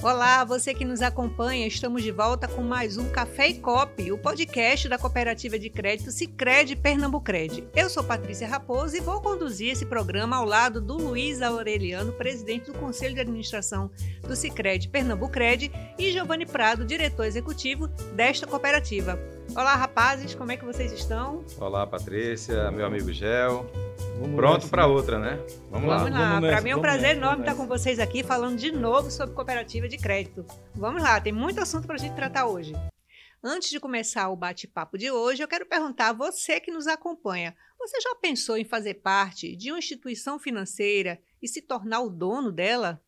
Olá, você que nos acompanha, estamos de volta com mais um Café e Cop, o podcast da Cooperativa de Crédito Sicredi Pernambucred. Eu sou Patrícia Raposo e vou conduzir esse programa ao lado do Luiz Aureliano, presidente do Conselho de Administração do Sicredi Pernambucred, e Giovanni Prado, diretor executivo desta cooperativa. Olá, rapazes, como é que vocês estão? Olá, Patrícia, meu amigo Gel. Vamos Pronto para outra, né? Vamos, Vamos lá. lá. Para mim é um prazer nessa, enorme estar com vocês aqui falando de novo sobre cooperativa de crédito. Vamos lá, tem muito assunto para a gente tratar hoje. Antes de começar o bate-papo de hoje, eu quero perguntar a você que nos acompanha: você já pensou em fazer parte de uma instituição financeira e se tornar o dono dela?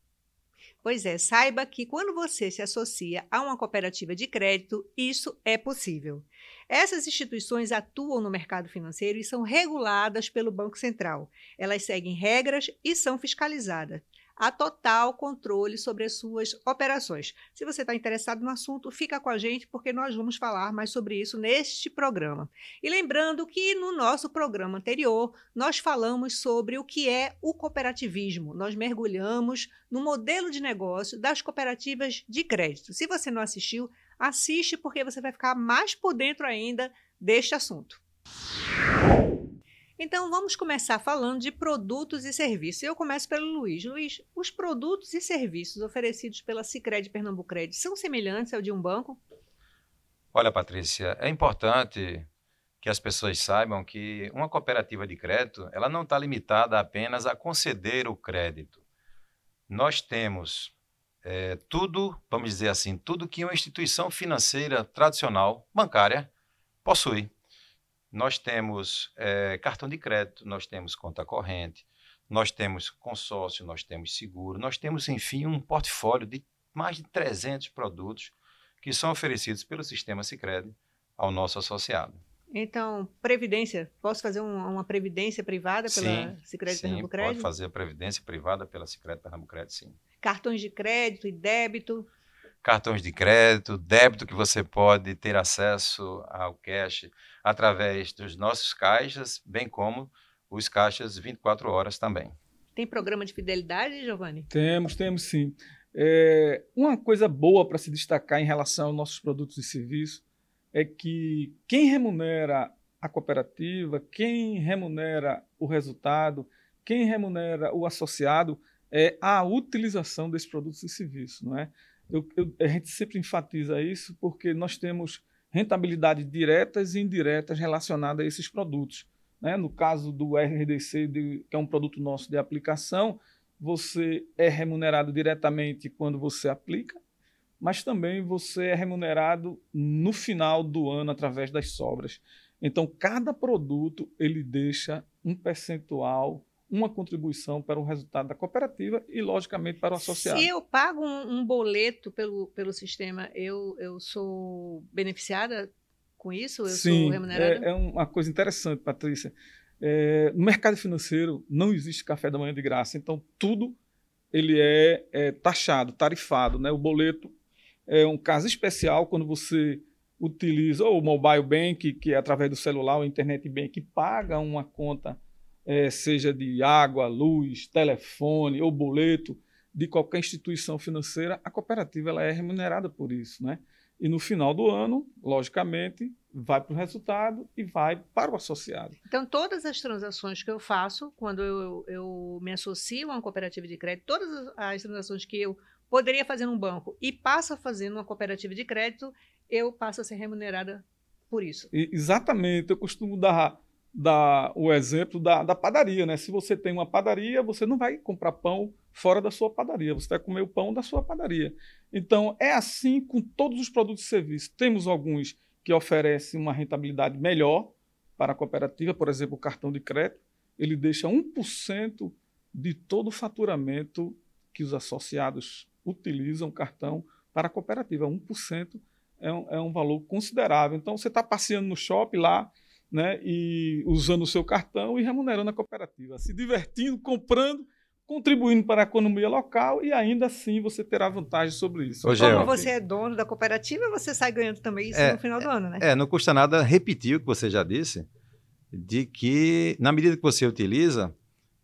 Pois é, saiba que quando você se associa a uma cooperativa de crédito, isso é possível. Essas instituições atuam no mercado financeiro e são reguladas pelo Banco Central. Elas seguem regras e são fiscalizadas. Há total controle sobre as suas operações. Se você está interessado no assunto, fica com a gente porque nós vamos falar mais sobre isso neste programa. E lembrando que no nosso programa anterior nós falamos sobre o que é o cooperativismo. Nós mergulhamos no modelo de negócio das cooperativas de crédito. Se você não assistiu, assiste porque você vai ficar mais por dentro ainda deste assunto. Então vamos começar falando de produtos e serviços. Eu começo pelo Luiz. Luiz, os produtos e serviços oferecidos pela Sicredi Pernambucred são semelhantes ao de um banco? Olha, Patrícia, é importante que as pessoas saibam que uma cooperativa de crédito ela não está limitada apenas a conceder o crédito. Nós temos é, tudo, vamos dizer assim, tudo que uma instituição financeira tradicional, bancária, possui. Nós temos é, cartão de crédito, nós temos conta corrente, nós temos consórcio, nós temos seguro, nós temos, enfim, um portfólio de mais de 300 produtos que são oferecidos pelo sistema Sicredi ao nosso associado. Então, previdência, posso fazer um, uma previdência privada pela Sicredi Pernambucred? pode fazer a previdência privada pela Sicredi Pernambucred, sim. Cartões de crédito e débito? Cartões de crédito, débito que você pode ter acesso ao cash através dos nossos caixas, bem como os caixas 24 horas também. Tem programa de fidelidade, Giovanni? Temos, temos sim. É, uma coisa boa para se destacar em relação aos nossos produtos e serviços é que quem remunera a cooperativa, quem remunera o resultado, quem remunera o associado é a utilização desses produtos e serviços, não é? Eu, eu, a gente sempre enfatiza isso porque nós temos rentabilidades diretas e indiretas relacionadas a esses produtos. Né? No caso do RDC, de, que é um produto nosso de aplicação, você é remunerado diretamente quando você aplica, mas também você é remunerado no final do ano através das sobras. Então, cada produto ele deixa um percentual uma contribuição para o resultado da cooperativa e, logicamente, para o associado. Se eu pago um, um boleto pelo, pelo sistema, eu, eu sou beneficiada com isso? Eu Sim, sou remunerada? É, é uma coisa interessante, Patrícia. É, no mercado financeiro não existe café da manhã de graça, então tudo ele é, é taxado, tarifado. Né? O boleto é um caso especial quando você utiliza o mobile bank, que é através do celular, o internet bank, paga uma conta é, seja de água, luz, telefone ou boleto de qualquer instituição financeira, a cooperativa ela é remunerada por isso, né? E no final do ano, logicamente, vai para o resultado e vai para o associado. Então, todas as transações que eu faço, quando eu, eu me associo a uma cooperativa de crédito, todas as transações que eu poderia fazer num banco e passo a fazer numa cooperativa de crédito, eu passo a ser remunerada por isso. E, exatamente. Eu costumo dar dar o exemplo da, da padaria, né? Se você tem uma padaria, você não vai comprar pão fora da sua padaria, você vai comer o pão da sua padaria. Então, é assim com todos os produtos e serviços. Temos alguns que oferecem uma rentabilidade melhor para a cooperativa, por exemplo, o cartão de crédito, ele deixa 1% de todo o faturamento que os associados utilizam o cartão para a cooperativa. 1% é um, é um valor considerável. Então, você está passeando no shopping lá, né, e usando o seu cartão e remunerando a cooperativa, se divertindo, comprando, contribuindo para a economia local e ainda assim você terá vantagem sobre isso. Ô, Como você é dono da cooperativa, você sai ganhando também isso é, no final do ano, né? É, não custa nada repetir o que você já disse, de que na medida que você utiliza,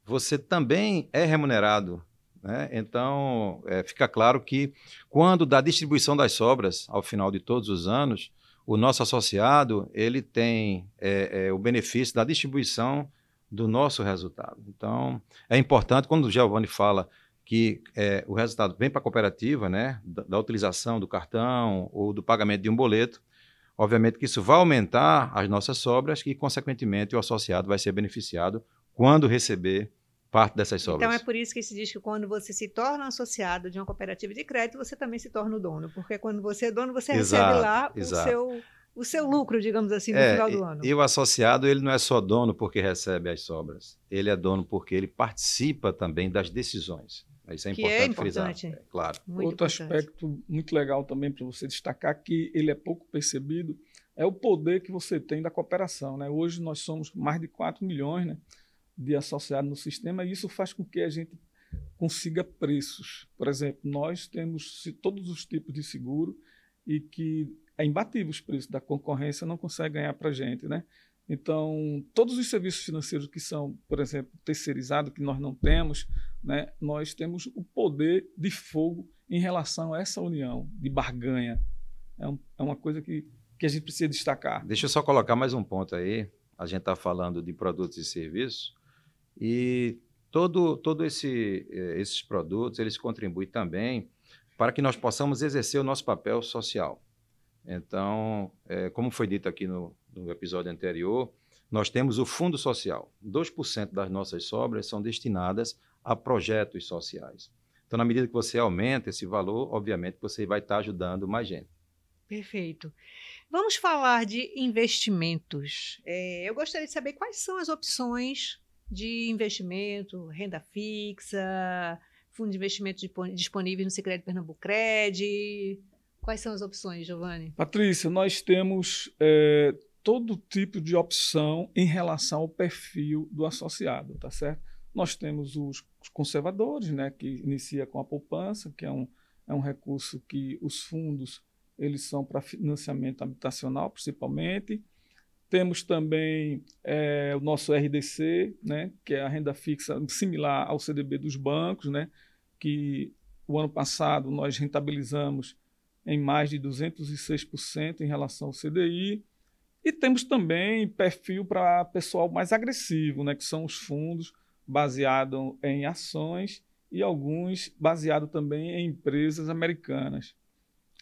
você também é remunerado Né? Então, é, fica claro que quando da distribuição das sobras, ao final de todos os anos, o nosso associado ele tem é, é, o benefício da distribuição do nosso resultado. Então, é importante, quando o Giovanni fala que é, o resultado vem para a cooperativa, né, da, da, utilização do cartão ou do pagamento de um boleto, obviamente que isso vai aumentar as nossas sobras e, consequentemente, o associado vai ser beneficiado quando receber parte dessas sobras. Então é por isso que se diz que quando você se torna associado de uma cooperativa de crédito, você também se torna o dono, porque quando você é dono, você exato, recebe lá exato. o seu o seu lucro, digamos assim, no é, final do ano. E o associado, ele não é só dono porque recebe as sobras. Ele é dono porque ele participa também das decisões. Isso é que importante, é importante frisar. É, claro. Muito Outro importante. aspecto muito legal também para você destacar, que ele é pouco percebido, é o poder que você tem da cooperação. Né? Hoje nós somos mais de 4 milhões né, de associados no sistema e isso faz com que a gente consiga preços. Por exemplo, nós temos todos os tipos de seguro e que é imbatível os preços da concorrência, não consegue ganhar para a gente, né? Então, todos os serviços financeiros que são, por exemplo, terceirizados, que nós não temos, né, nós temos o poder de fogo em relação a essa união de barganha. É, um, é uma coisa que, que a gente precisa destacar. Deixa eu só colocar mais um ponto aí. A gente está falando de produtos e serviços e todo, todo esse, eh, esses produtos eles contribuem também para que nós possamos exercer o nosso papel social. Então, é, como foi dito aqui no, no, episódio anterior, nós temos o Fundo Social. 2% das nossas sobras são destinadas a projetos sociais. Então, na medida que você aumenta esse valor, obviamente você vai estar ajudando mais gente. Perfeito. Vamos falar de investimentos. É, eu gostaria de saber quais são as opções de investimento, renda fixa, fundo de investimento disponível no Sicredi Pernambuco Cred, Quais são as opções, Giovanni? Patrícia, nós temos é, todo tipo de opção em relação ao perfil do associado, tá certo? Nós temos os conservadores, né, que inicia com a poupança, que é um, é um recurso que os fundos eles são para financiamento habitacional, principalmente. Temos também é, o nosso RDC, né, que é a renda fixa similar ao CDB dos bancos, né, que o ano passado nós rentabilizamos em mais de 206% em relação ao CDI. E temos também perfil para pessoal mais agressivo, né, que são os fundos baseados em ações e alguns baseados também em empresas americanas.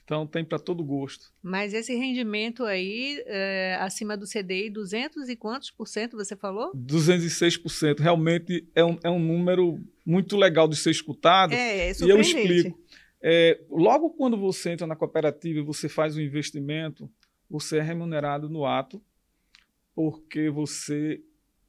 Então tem para todo gosto. Mas esse rendimento aí, é, acima do CDI, 200 e quantos por cento você falou? 206%. Realmente é um, é um número muito legal de ser escutado. É, é e eu explico. É, logo quando você entra na cooperativa e você faz um investimento, você é remunerado no ato, porque você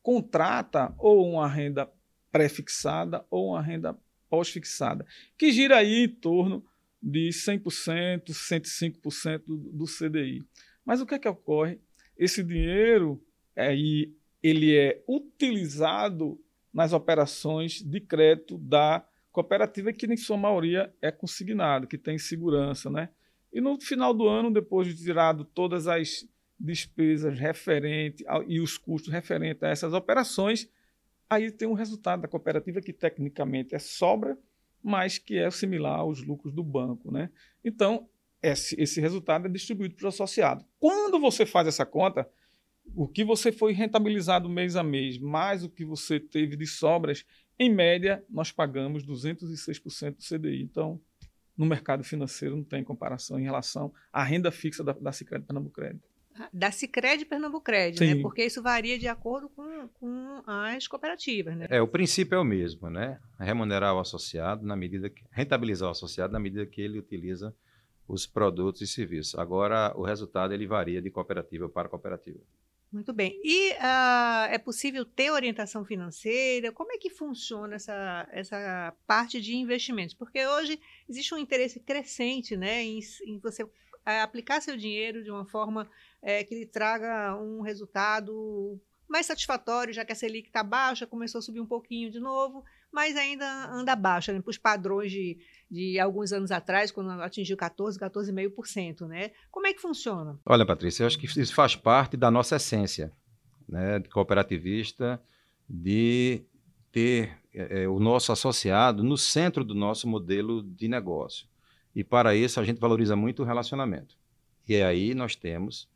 contrata ou uma renda pré-fixada ou uma renda pós-fixada, que gira aí em torno de 100%, 105% do CDI. Mas o que é que ocorre? Esse dinheiro aí ele é utilizado nas operações de crédito da Cooperativa que, em sua maioria, é consignado, que tem segurança, né? E no final do ano, depois de tirado todas as despesas referentes e os custos referentes a essas operações, aí tem um resultado da cooperativa que tecnicamente é sobra, mas que é similar aos lucros do banco, né? Então, esse, esse resultado é distribuído para o associado. Quando você faz essa conta, o que você foi rentabilizado mês a mês, mais o que você teve de sobras, em média, nós pagamos 206% do CDI. Então, no mercado financeiro não tem comparação em relação à renda fixa da, da Cicred Pernambuco Crédito. Da Cicred Pernambuco Crédito, né? Porque isso varia de acordo com, com as cooperativas, né? É, o princípio é o mesmo, né? Remunerar o associado na medida que rentabilizar o associado na medida que ele utiliza os produtos e serviços. Agora, o resultado ele varia de cooperativa para cooperativa. Muito bem. E uh, é possível ter orientação financeira? Como é que funciona essa, essa parte de investimentos? Porque hoje existe um interesse crescente né, em, em você aplicar seu dinheiro de uma forma é, que lhe traga um resultado mais satisfatório, já que a Selic está baixa, começou a subir um pouquinho de novo, mas ainda anda baixa, né, para os padrões de, de alguns anos atrás, quando atingiu 14, 14,5%, né? Como é que funciona? Olha, Patrícia, eu acho que isso faz parte da nossa essência, né, cooperativista, de ter é, é, o nosso associado no centro do nosso modelo de negócio. E para isso a gente valoriza muito o relacionamento. E aí nós temos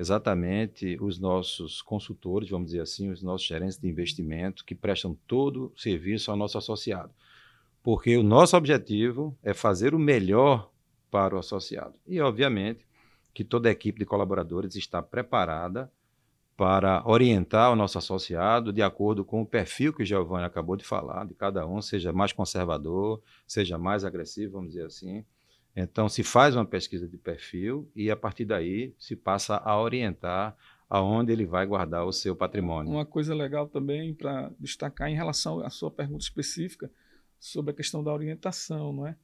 exatamente os nossos consultores, vamos dizer assim, os nossos gerentes de investimento que prestam todo o serviço ao nosso associado. Porque o nosso objetivo é fazer o melhor para o associado. E, obviamente, que toda a equipe de colaboradores está preparada para orientar o nosso associado de acordo com o perfil que o Giovanni acabou de falar, de cada um, seja mais conservador, seja mais agressivo, vamos dizer assim. Então, se faz uma pesquisa de perfil e, a partir daí, se passa a orientar aonde ele vai guardar o seu patrimônio. Uma coisa legal também para destacar em relação à sua pergunta específica sobre a questão da orientação, não é?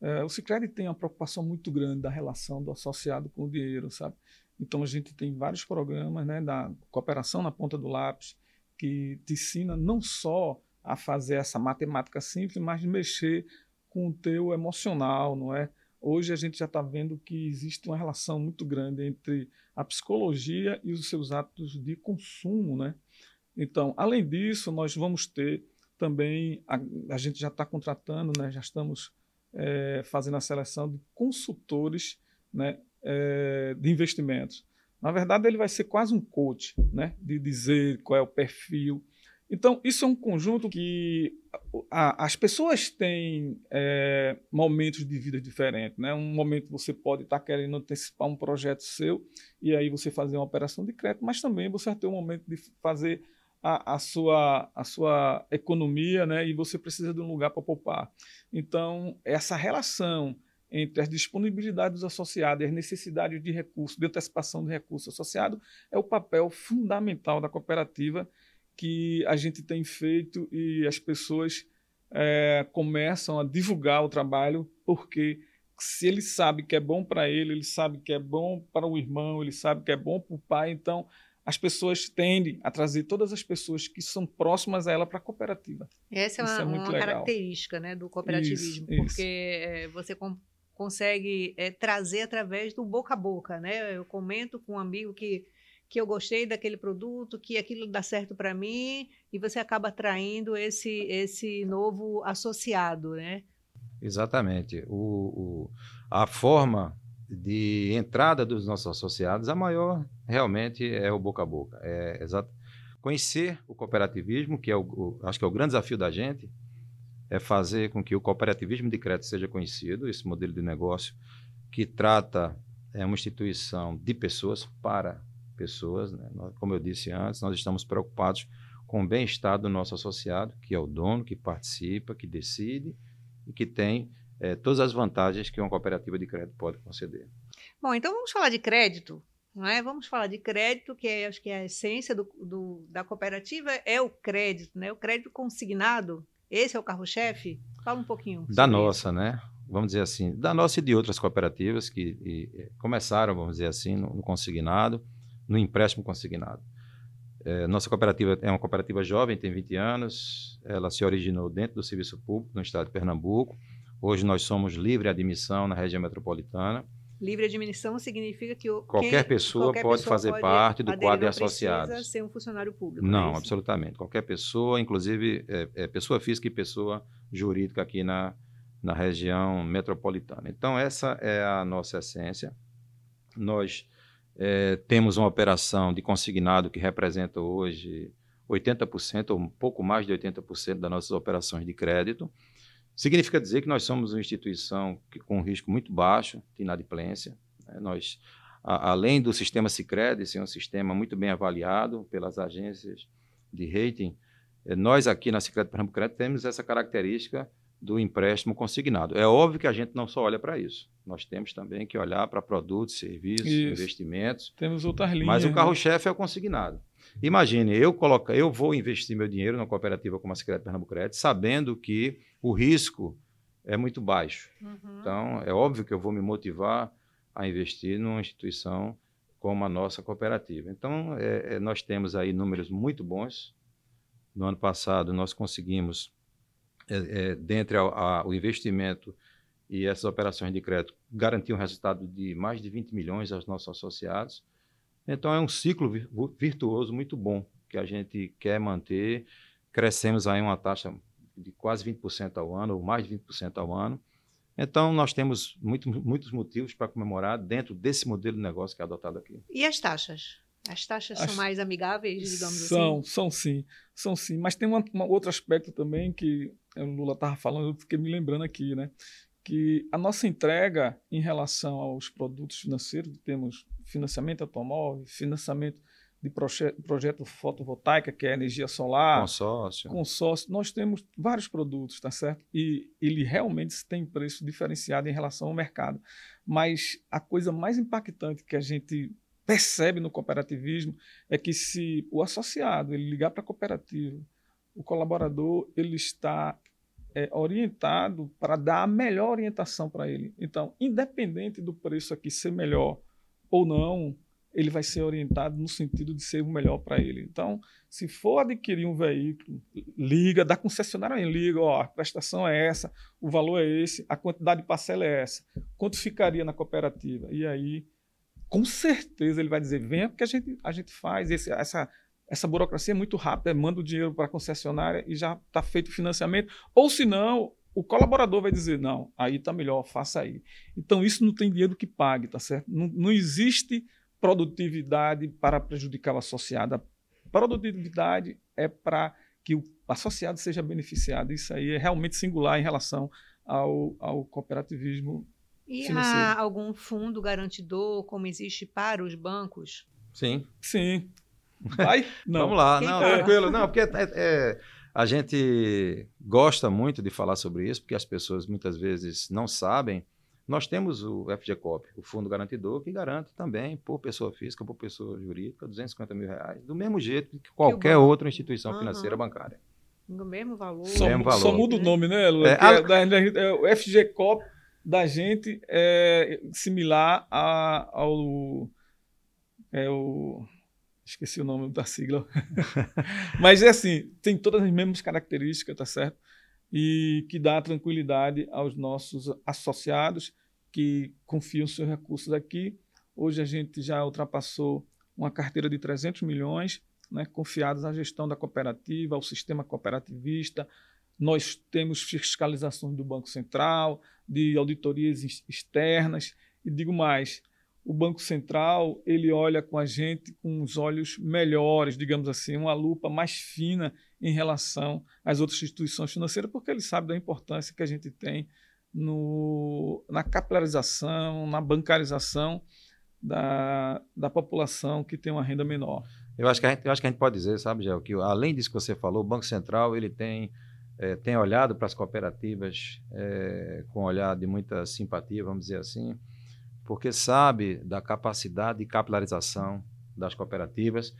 é o Sicredi tem uma preocupação muito grande da relação do associado com o dinheiro, sabe? Então a gente tem vários programas, né, da cooperação na ponta do lápis que te ensina não só a fazer essa matemática simples, mas mexer com o teu emocional, não é? Hoje a gente já está vendo que existe uma relação muito grande entre a psicologia e os seus atos de consumo, né? Então, além disso, nós vamos ter também, a, a gente já está contratando, né? Já estamos é, fazendo a seleção de consultores, né? É, de investimentos. Na verdade, ele vai ser quase um coach, né? De dizer qual é o perfil. Então, isso é um conjunto que a, as pessoas têm é, momentos de vida diferentes. Né? Um momento você pode estar tá querendo antecipar um projeto seu e aí você fazer uma operação de crédito, mas também você vai ter um momento de fazer a, a, sua, a sua economia né? e você precisa de um lugar para poupar. Então, essa relação entre as disponibilidades associadas e as necessidades de recursos, de antecipação de recursos associados, é o papel fundamental da cooperativa que a gente tem feito e as pessoas é, começam a divulgar o trabalho, porque se ele sabe que é bom para ele, ele sabe que é bom para o irmão, ele sabe que é bom para o pai, então as pessoas tendem a trazer todas as pessoas que são próximas a ela para a cooperativa. Essa é uma, é uma característica né, do cooperativismo, isso, porque isso. É, você com, consegue é, trazer através do boca a boca. Né? Eu comento com um amigo que que eu gostei daquele produto, que aquilo dá certo para mim, e você acaba atraindo esse, esse novo associado, né? Exatamente. O, o, a forma de entrada dos nossos associados, a maior realmente é o boca a boca. É exato. Conhecer o cooperativismo, que é o, o, acho que é o grande desafio da gente, é fazer com que o cooperativismo de crédito seja conhecido, esse modelo de negócio que trata é uma instituição de pessoas para pessoas. Né? Nós, como eu disse antes, nós estamos preocupados com o bem-estar do nosso associado, que é o dono, que participa, que decide e que tem é, todas as vantagens que uma cooperativa de crédito pode conceder. Bom, então vamos falar de crédito. Não é? Vamos falar de crédito, que é, acho que é a essência do, do, da cooperativa é o crédito, né? O crédito consignado. Esse é o carro-chefe? Fala um pouquinho. Da nossa, isso. né? Vamos dizer assim, da nossa e de outras cooperativas que e, começaram, vamos dizer assim, no, no consignado no empréstimo consignado. É, nossa cooperativa é uma cooperativa jovem, tem 20 anos, ela se originou dentro do serviço público no estado de Pernambuco. Hoje nós somos livre admissão na região metropolitana. Livre admissão significa que o, qualquer quem, pessoa qualquer pode pessoa fazer pode parte do quadro de associados. Não precisa ser um funcionário público. Não, é absolutamente. Qualquer pessoa, inclusive é, é, pessoa física e pessoa jurídica aqui na, na região metropolitana. Então, essa é a nossa essência. Nós é, temos uma operação de consignado que representa hoje 80% ou um pouco mais de 80% das nossas operações de crédito. Significa dizer que nós somos uma instituição que, com um risco muito baixo de inadimplência. Né? Nós, a, além do sistema Sicredi ser um sistema muito bem avaliado pelas agências de rating, é, nós aqui na Sicredi Pernambuco temos essa característica do empréstimo consignado. É óbvio que a gente não só olha para isso. Nós temos também que olhar para produtos, serviços, isso. investimentos. Temos outras linhas. Mas o né? carro-chefe né? é o consignado. Imagine, eu coloco, eu vou investir meu dinheiro numa cooperativa como a Secretaria Pernambuco Crédito, sabendo que o risco é muito baixo. Uhum. Então, é óbvio que eu vou me motivar a investir numa instituição como a nossa cooperativa. Então, é, é, nós temos aí números muito bons. No ano passado, nós conseguimos é, é, dentre a, a, o investimento e essas operações de crédito, garantir um resultado de mais de 20 milhões aos nossos associados. Então, é um ciclo virtuoso muito bom que a gente quer manter. Crescemos aí uma taxa de quase 20% ao ano, ou mais de 20% ao ano. Então, nós temos muito, muitos motivos para comemorar dentro desse modelo de negócio que é adotado aqui. E as taxas? As taxas As... são mais amigáveis, digamos são, assim? São, sim. São sim. Mas tem um outro aspecto também que o Lula estava falando, eu fiquei me lembrando aqui, né? Que a nossa entrega em relação aos produtos financeiros, temos financiamento automóvel, financiamento de proje projeto fotovoltaica, que é energia solar. Consórcio. Consórcio. Nós temos vários produtos, tá certo? E ele realmente tem preço diferenciado em relação ao mercado. Mas a coisa mais impactante que a gente percebe no cooperativismo é que se o associado ele ligar para a cooperativa, o colaborador ele está é, orientado para dar a melhor orientação para ele. Então, independente do preço aqui ser melhor ou não, ele vai ser orientado no sentido de ser o melhor para ele. Então, se for adquirir um veículo, liga, da concessionária liga, ó, a prestação é essa, o valor é esse, a quantidade de parcela é essa. Quanto ficaria na cooperativa? E aí, com certeza ele vai dizer, venha porque a gente, a gente faz esse, essa essa burocracia é muito rápida, manda o dinheiro para a concessionária e já está feito o financiamento. Ou se não, o colaborador vai dizer, não, aí está melhor, faça aí. Então, isso não tem dinheiro que pague, tá certo? Não, não existe produtividade para prejudicar o associado. A produtividade é para que o associado seja beneficiado. Isso aí é realmente singular em relação ao, ao cooperativismo. E financeiro. há algum fundo garantidor, como existe para os bancos? Sim. Sim. Vai? Não. Vamos lá. Quem não, tranquilo. Não, porque é, é, a gente gosta muito de falar sobre isso, porque as pessoas muitas vezes não sabem nós temos o FGCOP, o Fundo Garantidor, que garante também, por pessoa física, por pessoa jurídica, 250 mil reais, do mesmo jeito que qualquer outra instituição uhum. financeira bancária. No mesmo valor. Só, mesmo valor. só muda o nome, né? É, a... é, da, é, o FGCOP da gente é similar a, ao. É o, esqueci o nome da sigla. Mas é assim, tem todas as mesmas características, tá certo? e que dá tranquilidade aos nossos associados que confiam seus recursos aqui. Hoje a gente já ultrapassou uma carteira de 300 milhões, né, confiados à gestão da cooperativa, ao sistema cooperativista. Nós temos fiscalizações do Banco Central, de auditorias externas, e digo mais, o Banco Central ele olha com a gente com os olhos melhores, digamos assim, uma lupa mais fina em relação às outras instituições financeiras, porque ele sabe da importância que a gente tem no, na capilarização, na bancarização da, da população que tem uma renda menor. Eu acho que a gente, eu acho que a gente pode dizer, sabe, Gel, que além disso que você falou, o Banco Central ele tem, é, tem olhado para as cooperativas é, com um olhar de muita simpatia, vamos dizer assim, porque sabe da capacidade de capilarização das cooperativas,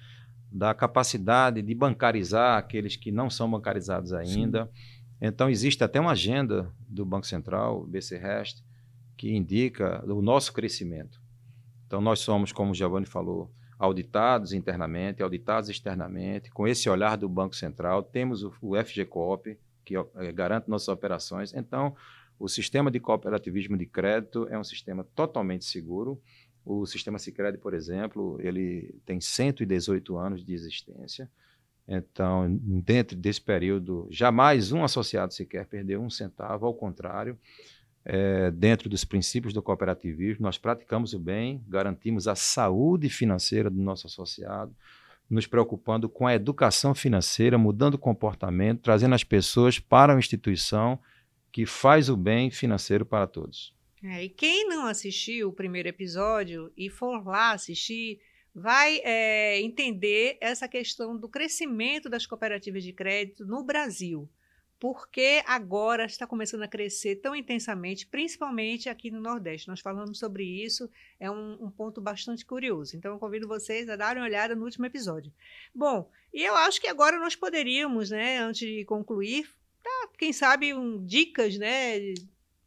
da capacidade de bancarizar aqueles que não são bancarizados ainda. Sim. Então, existe até uma agenda do Banco Central, BC Rest, que indica o nosso crescimento. Então, nós somos, como o Giovanni falou, auditados internamente, auditados externamente, com esse olhar do Banco Central. Temos o, o FGCOP, que é, garante nossas operações. Então, o sistema de cooperativismo de crédito é um sistema totalmente seguro. O sistema Sicredi, por exemplo, ele tem 118 anos de existência. Então, dentro desse período, jamais um associado sequer perdeu um centavo, ao contrário, é, dentro dos princípios do cooperativismo, nós praticamos o bem, garantimos a saúde financeira do nosso associado, nos preocupando com a educação financeira, mudando o comportamento, trazendo as pessoas para uma instituição que faz o bem financeiro para todos. É, e quem não assistiu o primeiro episódio e for lá assistir, vai é, entender essa questão do crescimento das cooperativas de crédito no Brasil. Porque agora está começando a crescer tão intensamente, principalmente aqui no Nordeste. Nós falamos sobre isso, é um, um ponto bastante curioso. Então, eu convido vocês a darem uma olhada no último episódio. Bom, e eu acho que agora nós poderíamos, né, antes de concluir, tá, quem sabe, um, dicas né,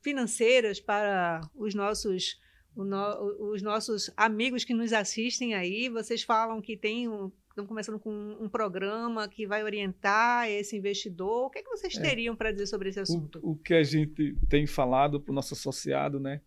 financeiras para os nossos, no, os nossos amigos que nos assistem aí. Vocês falam que tem um, estão começando com um, um programa que vai orientar esse investidor. O que, é que vocês é. teriam é, para dizer sobre esse assunto? O, o que a gente tem falado para o nosso associado, né?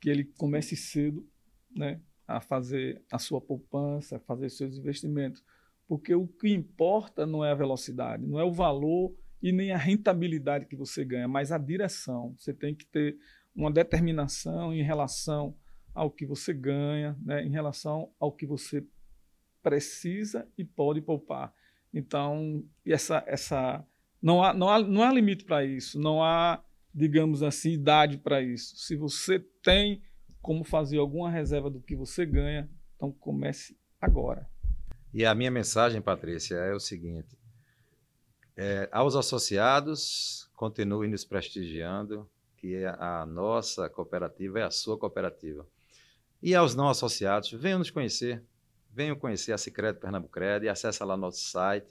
Que ele comece cedo, né? A fazer a sua poupança, a fazer seus investimentos. Porque o que importa não é a velocidade, não é o valor e nem a rentabilidade que você ganha, mas a direção. Você tem que ter uma determinação em relação ao que você ganha, né, em relação ao que você precisa e pode poupar. Então, essa, essa não, há, não, há, não há limite para isso, não há, digamos assim, idade para isso. Se você tem como fazer alguma reserva do que você ganha, então comece agora. E a minha mensagem, Patrícia, é o seguinte: é, aos associados, continuem nos prestigiando, que a nossa cooperativa é a sua cooperativa. E aos não associados, venham nos conhecer, venham conhecer a Cicred Pernambucred, acesse lá nosso site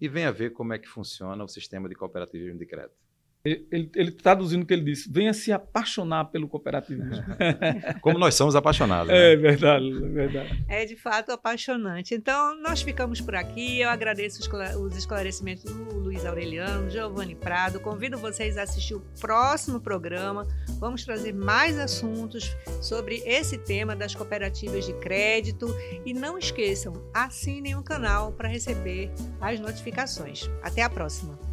e venha ver como é que funciona o sistema de cooperativismo de crédito. Ele, ele traduzindo o que ele disse, venha se apaixonar pelo cooperativismo. Como nós somos apaixonados. Né? É verdade, é verdade. É de fato apaixonante. Então, nós ficamos por aqui. Eu agradeço os esclarecimentos do Luiz Aureliano, Giovanni Prado. Convido vocês a assistir o próximo programa. Vamos trazer mais assuntos sobre esse tema das cooperativas de crédito. E não esqueçam, assinem o canal para receber as notificações. Até a próxima.